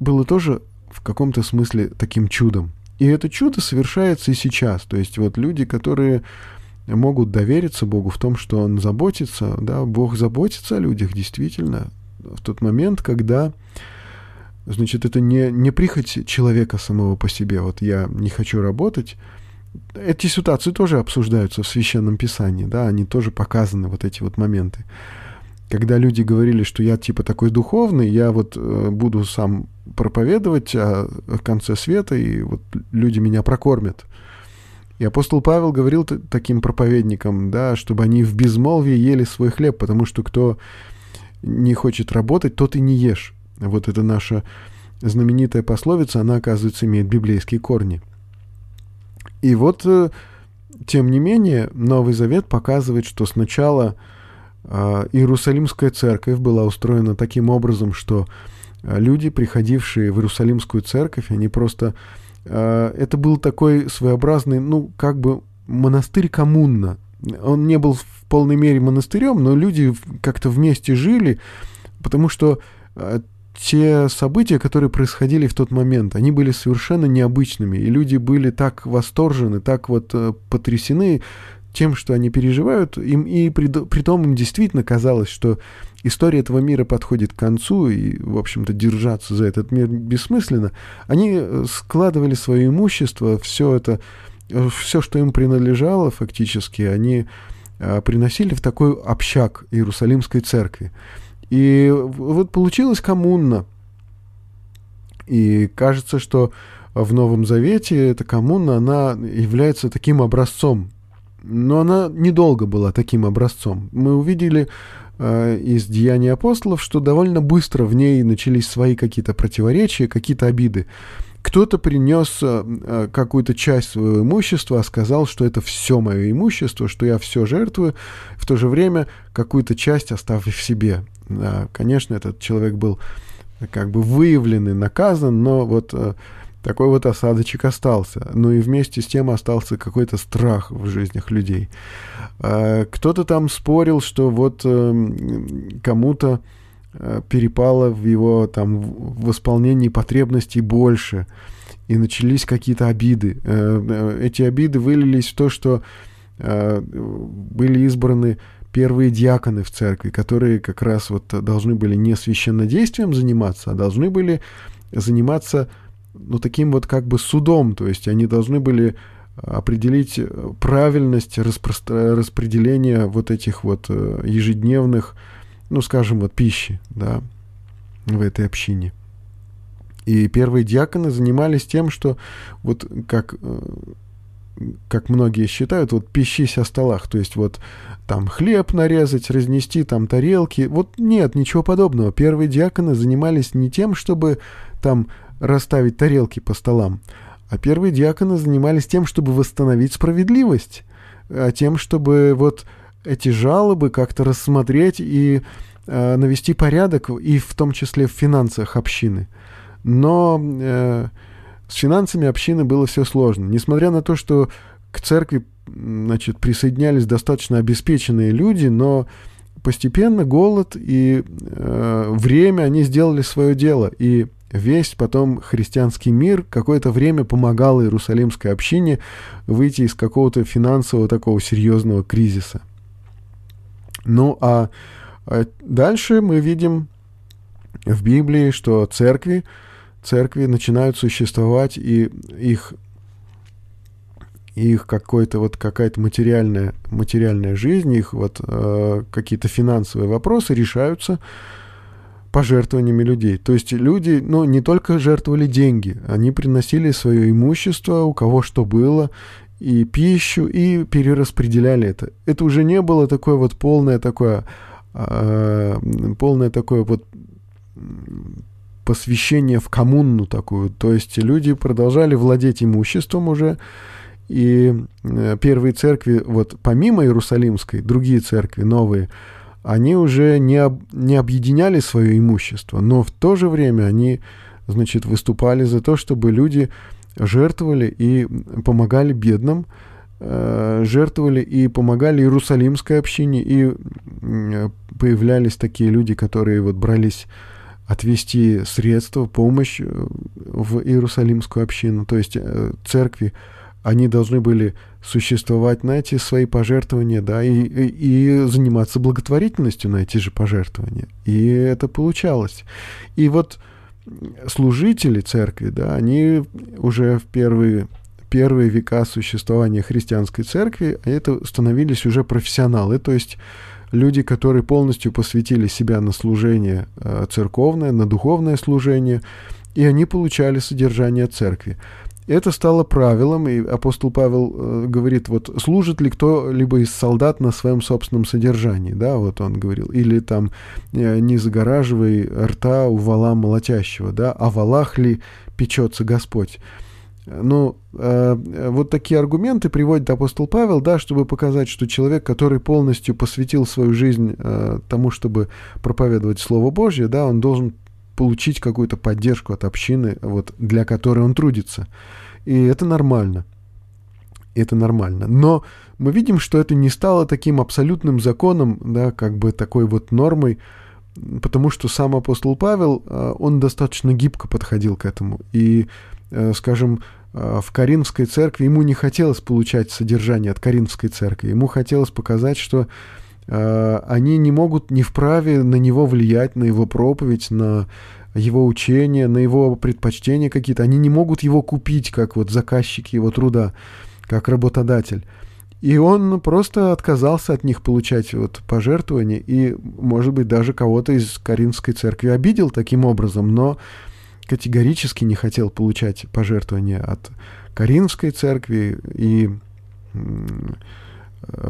было тоже в каком-то смысле таким чудом. И это чудо совершается и сейчас. То есть вот люди, которые могут довериться Богу в том, что Он заботится, да, Бог заботится о людях, действительно, в тот момент, когда, значит, это не, не прихоть человека самого по себе, вот я не хочу работать, эти ситуации тоже обсуждаются в Священном Писании, да, они тоже показаны, вот эти вот моменты. Когда люди говорили, что я типа такой духовный, я вот э, буду сам проповедовать о, о конце света, и вот люди меня прокормят. И апостол Павел говорил таким проповедникам, да, чтобы они в безмолвии ели свой хлеб, потому что кто не хочет работать, тот и не ешь. Вот это наша знаменитая пословица, она, оказывается, имеет библейские корни. И вот, э, тем не менее, Новый Завет показывает, что сначала э, Иерусалимская церковь была устроена таким образом, что э, люди, приходившие в Иерусалимскую церковь, они просто... Это был такой своеобразный, ну, как бы монастырь коммуна. Он не был полной мере монастырем, но люди как-то вместе жили, потому что э, те события, которые происходили в тот момент, они были совершенно необычными, и люди были так восторжены, так вот э, потрясены тем, что они переживают, им, и при, при том им действительно казалось, что история этого мира подходит к концу, и, в общем-то, держаться за этот мир бессмысленно, они э, складывали свое имущество, все это, все, что им принадлежало фактически, они приносили в такой общак Иерусалимской церкви. И вот получилась коммуна. И кажется, что в Новом Завете эта коммуна, она является таким образцом. Но она недолго была таким образцом. Мы увидели э, из Деяний апостолов, что довольно быстро в ней начались свои какие-то противоречия, какие-то обиды. Кто-то принес э, э, какую-то часть своего имущества, а сказал, что это все мое имущество, что я все жертвую, в то же время какую-то часть оставив себе. Конечно, этот человек был как бы выявлен и наказан, но вот э, такой вот осадочек остался. Ну и вместе с тем остался какой-то страх в жизнях людей. Кто-то там спорил, что вот кому-то Э, перепало в его там в исполнении потребностей больше, и начались какие-то обиды. Э, э, эти обиды вылились в то, что были избраны первые диаконы в церкви, которые как раз вот должны были не священнодействием заниматься, а должны были заниматься ну, таким вот как бы судом, то есть они должны были определить правильность распро- распределения вот этих вот ежедневных ну, скажем, вот пищи, да, в этой общине. И первые диаконы занимались тем, что вот как, э, как многие считают, вот пищись о столах, то есть вот там хлеб нарезать, разнести там тарелки. Вот нет, ничего подобного. Первые диаконы занимались не тем, чтобы там расставить тарелки по столам, а первые диаконы занимались тем, чтобы восстановить справедливость, а тем, чтобы вот эти жалобы как-то рассмотреть и э, навести порядок, и в том числе в финансах общины. Но э, с финансами общины было все сложно. Несмотря на то, что к церкви значит, присоединялись достаточно обеспеченные люди, но постепенно голод и э, время, они сделали свое дело. И весь потом христианский мир какое-то время помогал Иерусалимской общине выйти из какого-то финансового такого серьезного кризиса. Ну а, а дальше мы видим в Библии, что церкви, церкви начинают существовать, и их, их какой-то вот какая-то материальная, материальная жизнь, их вот э, какие-то финансовые вопросы решаются пожертвованиями людей. То есть люди, ну, не только жертвовали деньги, они приносили свое имущество, у кого что было, и пищу, и перераспределяли это. Это уже не было такое вот полное такое, э, полное такое вот посвящение в коммуну такую. То есть люди продолжали владеть имуществом уже, и э, первые церкви, вот помимо Иерусалимской, другие церкви новые, они уже не, об, не объединяли свое имущество, но в то же время они, значит, выступали за то, чтобы люди жертвовали и помогали бедным, э, жертвовали и помогали Иерусалимской общине, и появлялись такие люди, которые вот брались отвести средства, помощь э, в Иерусалимскую общину, то есть э, церкви, они должны были существовать на эти свои пожертвования, да, и, и, и заниматься благотворительностью на эти же пожертвования. И это получалось. И вот служители церкви, да, они уже в первые, первые века существования христианской церкви, это становились уже профессионалы, то есть люди, которые полностью посвятили себя на служение э, церковное, на духовное служение, и они получали содержание церкви. Это стало правилом, и апостол Павел э, говорит, вот служит ли кто-либо из солдат на своем собственном содержании, да, вот он говорил, или там э, не загораживай рта у вала молотящего, да, а валах ли печется Господь. Ну, э, вот такие аргументы приводит апостол Павел, да, чтобы показать, что человек, который полностью посвятил свою жизнь э, тому, чтобы проповедовать Слово Божье, да, он должен получить какую-то поддержку от общины, вот, для которой он трудится. И это нормально. Это нормально. Но мы видим, что это не стало таким абсолютным законом, да, как бы такой вот нормой, потому что сам апостол Павел, э, он достаточно гибко подходил к этому. И, э, скажем, Э, в Каринской церкви, ему не хотелось получать содержание от Каринской церкви, ему хотелось показать, что они не могут, не вправе на него влиять, на его проповедь, на его учение, на его предпочтения какие-то. Они не могут его купить, как вот заказчики его труда, как работодатель. И он просто отказался от них получать вот пожертвования и, может быть, даже кого-то из Каринской церкви обидел таким образом, но категорически не хотел получать пожертвования от Каринской церкви и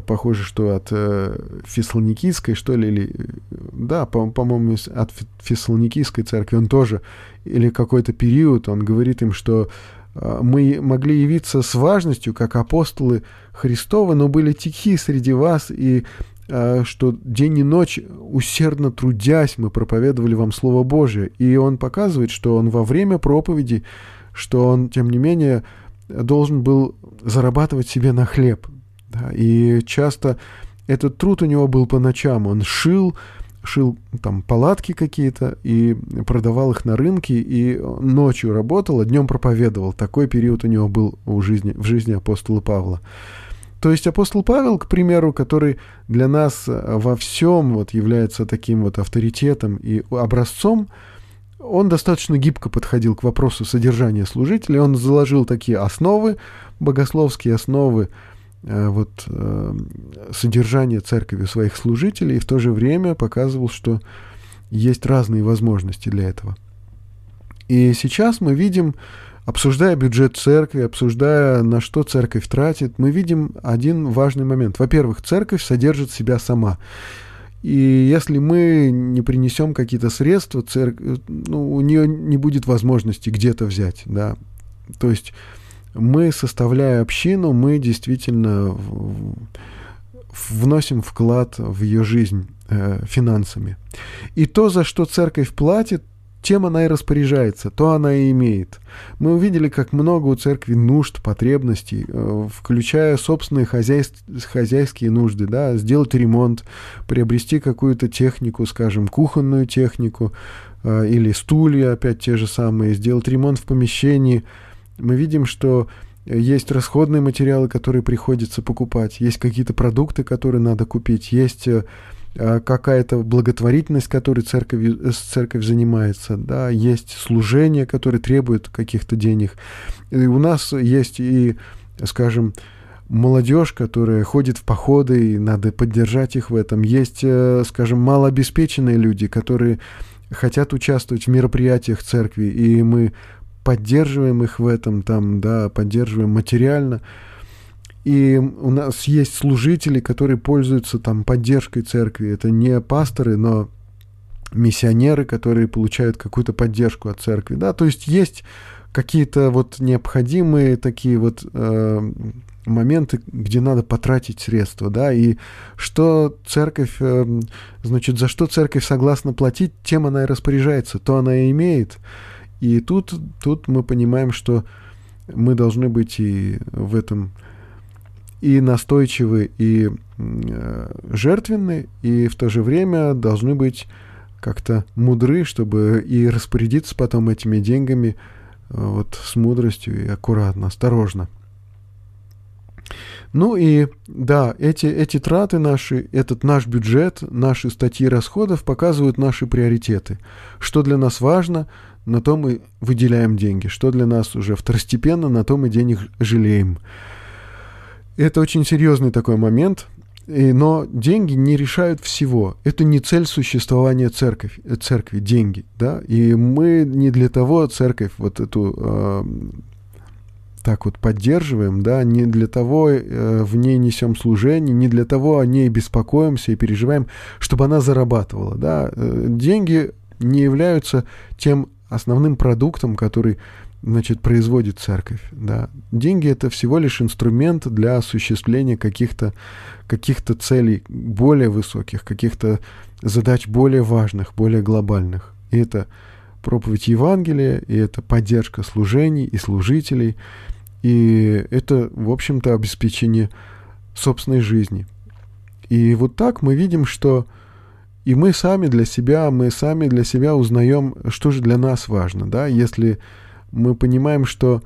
похоже, что от э, Фессалоникийской, что ли, или, да, по- по-моему, от Фессалоникийской церкви он тоже, или какой-то период, он говорит им, что э, мы могли явиться с важностью, как апостолы Христовы, но были тихи среди вас, и Э, что день и ночь, усердно трудясь, мы проповедовали вам Слово Божие. И он показывает, что он во время проповеди, что он, тем не менее, должен был зарабатывать себе на хлеб. Да, и часто этот труд у него был по ночам. Он шил, шил там палатки какие-то и продавал их на рынке, и ночью работал, а днем проповедовал. Такой период у него был у жизни, в жизни апостола Павла. То есть апостол Павел, к примеру, который для нас во всем вот является таким вот авторитетом и образцом, он достаточно гибко подходил к вопросу содержания служителей. Он заложил такие основы, богословские основы вот, э, содержания церкви своих служителей, и в то же время показывал, что есть разные возможности для этого. И сейчас мы видим, обсуждая бюджет церкви, обсуждая, на что церковь тратит, мы видим один важный момент. Во-первых, церковь содержит себя сама. И если мы не принесем какие-то средства, церковь, ну, у нее не будет возможности где-то взять. Да? То есть мы, составляя общину, мы действительно вносим вклад в ее жизнь э, финансами. И то, за что церковь платит, чем она и распоряжается, то она и имеет. Мы увидели, как много у церкви нужд, потребностей, э, включая собственные хозяйств, хозяйские нужды, да, сделать ремонт, приобрести какую-то технику, скажем, кухонную технику э, или стулья, опять те же самые, сделать ремонт в помещении. Мы видим, что есть расходные материалы, которые приходится покупать, есть какие-то продукты, которые надо купить, есть э, Э, какая-то благотворительность, которой церковь, э, церковь занимается, да, есть служение, которое требует каких-то денег. И у нас есть и, скажем, молодежь, которая ходит в походы, и надо поддержать их в этом. Есть, э, скажем, малообеспеченные люди, которые хотят участвовать в мероприятиях церкви, и мы поддерживаем их в этом, там, да, поддерживаем материально. И у нас есть служители, которые пользуются там поддержкой церкви. Это не пасторы, но миссионеры, которые получают какую-то поддержку от церкви. Да? То есть есть какие-то вот необходимые такие вот э, моменты, где надо потратить средства, да, и что церковь, э, значит, за что церковь согласна платить, тем она и распоряжается, то она и имеет. И тут, тут мы понимаем, что мы должны быть и в этом и настойчивы, и э, жертвенны, и в то же время должны быть как-то мудры, чтобы и распорядиться потом этими деньгами э, вот с мудростью и аккуратно, осторожно. Ну и да, эти, эти траты наши, этот наш бюджет, наши статьи расходов показывают наши приоритеты. Что для нас важно, на то мы выделяем деньги. Что для нас уже второстепенно, на то мы денег жалеем. Это очень серьезный такой момент, и, но деньги не решают всего. Это не цель существования церковь, церкви, деньги. Да? И мы не для того церковь вот эту э, так вот поддерживаем, да, не для того э, в ней несем служение, не для того о ней беспокоимся и переживаем, чтобы она зарабатывала. Да. Э, деньги не являются тем основным продуктом, который значит, производит церковь. Да. Деньги — это всего лишь инструмент для осуществления каких-то каких целей более высоких, каких-то задач более важных, более глобальных. И это проповедь Евангелия, и это поддержка служений и служителей, и это, в общем-то, обеспечение собственной жизни. И вот так мы видим, что и мы сами для себя, мы сами для себя узнаем, что же для нас важно, да, если мы понимаем, что,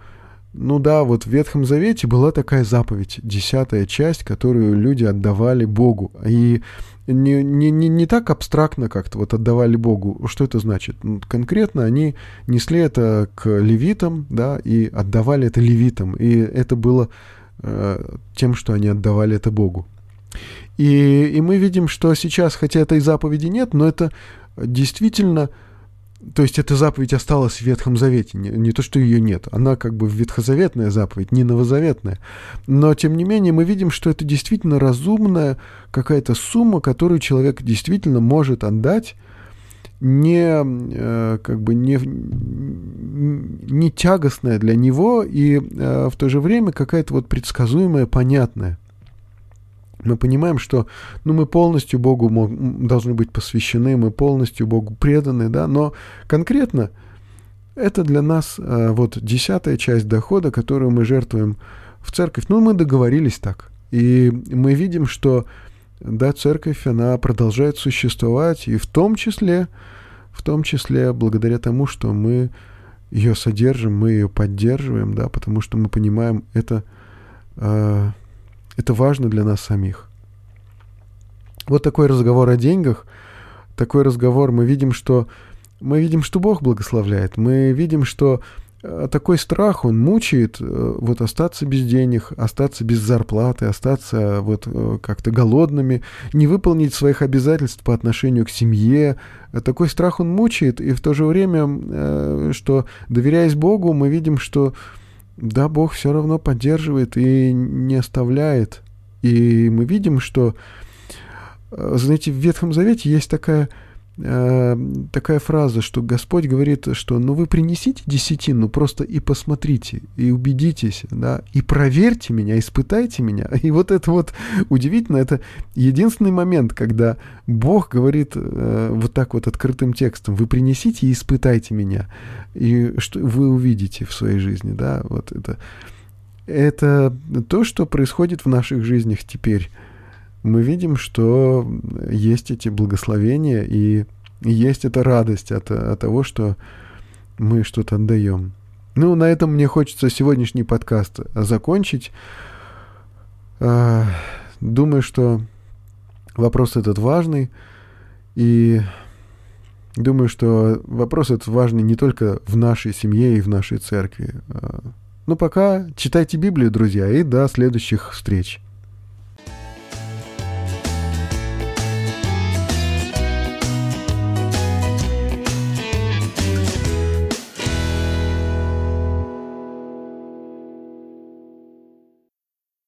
ну да, вот в Ветхом Завете была такая заповедь, десятая часть, которую люди отдавали Богу. И не, не, не, не так абстрактно как-то вот отдавали Богу. Что это значит? Ну, конкретно они несли это к левитам, да, и отдавали это левитам. И это было э, тем, что они отдавали это Богу. И, и мы видим, что сейчас, хотя этой заповеди нет, но это действительно, то есть эта заповедь осталась в Ветхом Завете, не, не то, что ее нет, она как бы ветхозаветная заповедь, не новозаветная. Но, тем не менее, мы видим, что это действительно разумная какая-то сумма, которую человек действительно может отдать, не, э, как бы не, не тягостная для него и э, в то же время какая-то вот предсказуемая, понятная мы понимаем, что ну, мы полностью Богу должны быть посвящены, мы полностью Богу преданы, да, но конкретно это для нас э, вот десятая часть дохода, которую мы жертвуем в церковь. Ну, мы договорились так. И мы видим, что да, церковь, она продолжает существовать, и в том числе, в том числе благодаря тому, что мы ее содержим, мы ее поддерживаем, да, потому что мы понимаем, это э, это важно для нас самих. Вот такой разговор о деньгах, такой разговор, мы видим, что мы видим, что Бог благословляет, мы видим, что э, такой страх, он мучает э, вот остаться без денег, остаться без зарплаты, остаться вот э, как-то голодными, не выполнить своих обязательств по отношению к семье. Такой страх он мучает, и в то же время, что доверяясь Богу, мы видим, что да, Бог все равно поддерживает и не оставляет. И мы видим, что, э, знаете, в Ветхом Завете есть такая Э, такая фраза, что Господь говорит, что ну вы принесите десятину, просто и посмотрите, и убедитесь, да, и проверьте меня, испытайте меня. И вот это вот удивительно, это единственный момент, когда Бог говорит э, вот так вот открытым текстом, вы принесите и испытайте меня, и что вы увидите в своей жизни, да, вот это. Это то, что происходит в наших жизнях теперь мы видим, что есть эти благословения и есть эта радость от, от того, что мы что-то отдаем. Ну, на этом мне хочется сегодняшний подкаст закончить. А, думаю, что вопрос этот важный. И думаю, что вопрос этот важный не только в нашей семье и в нашей церкви. А, ну, пока читайте Библию, друзья, и до следующих встреч.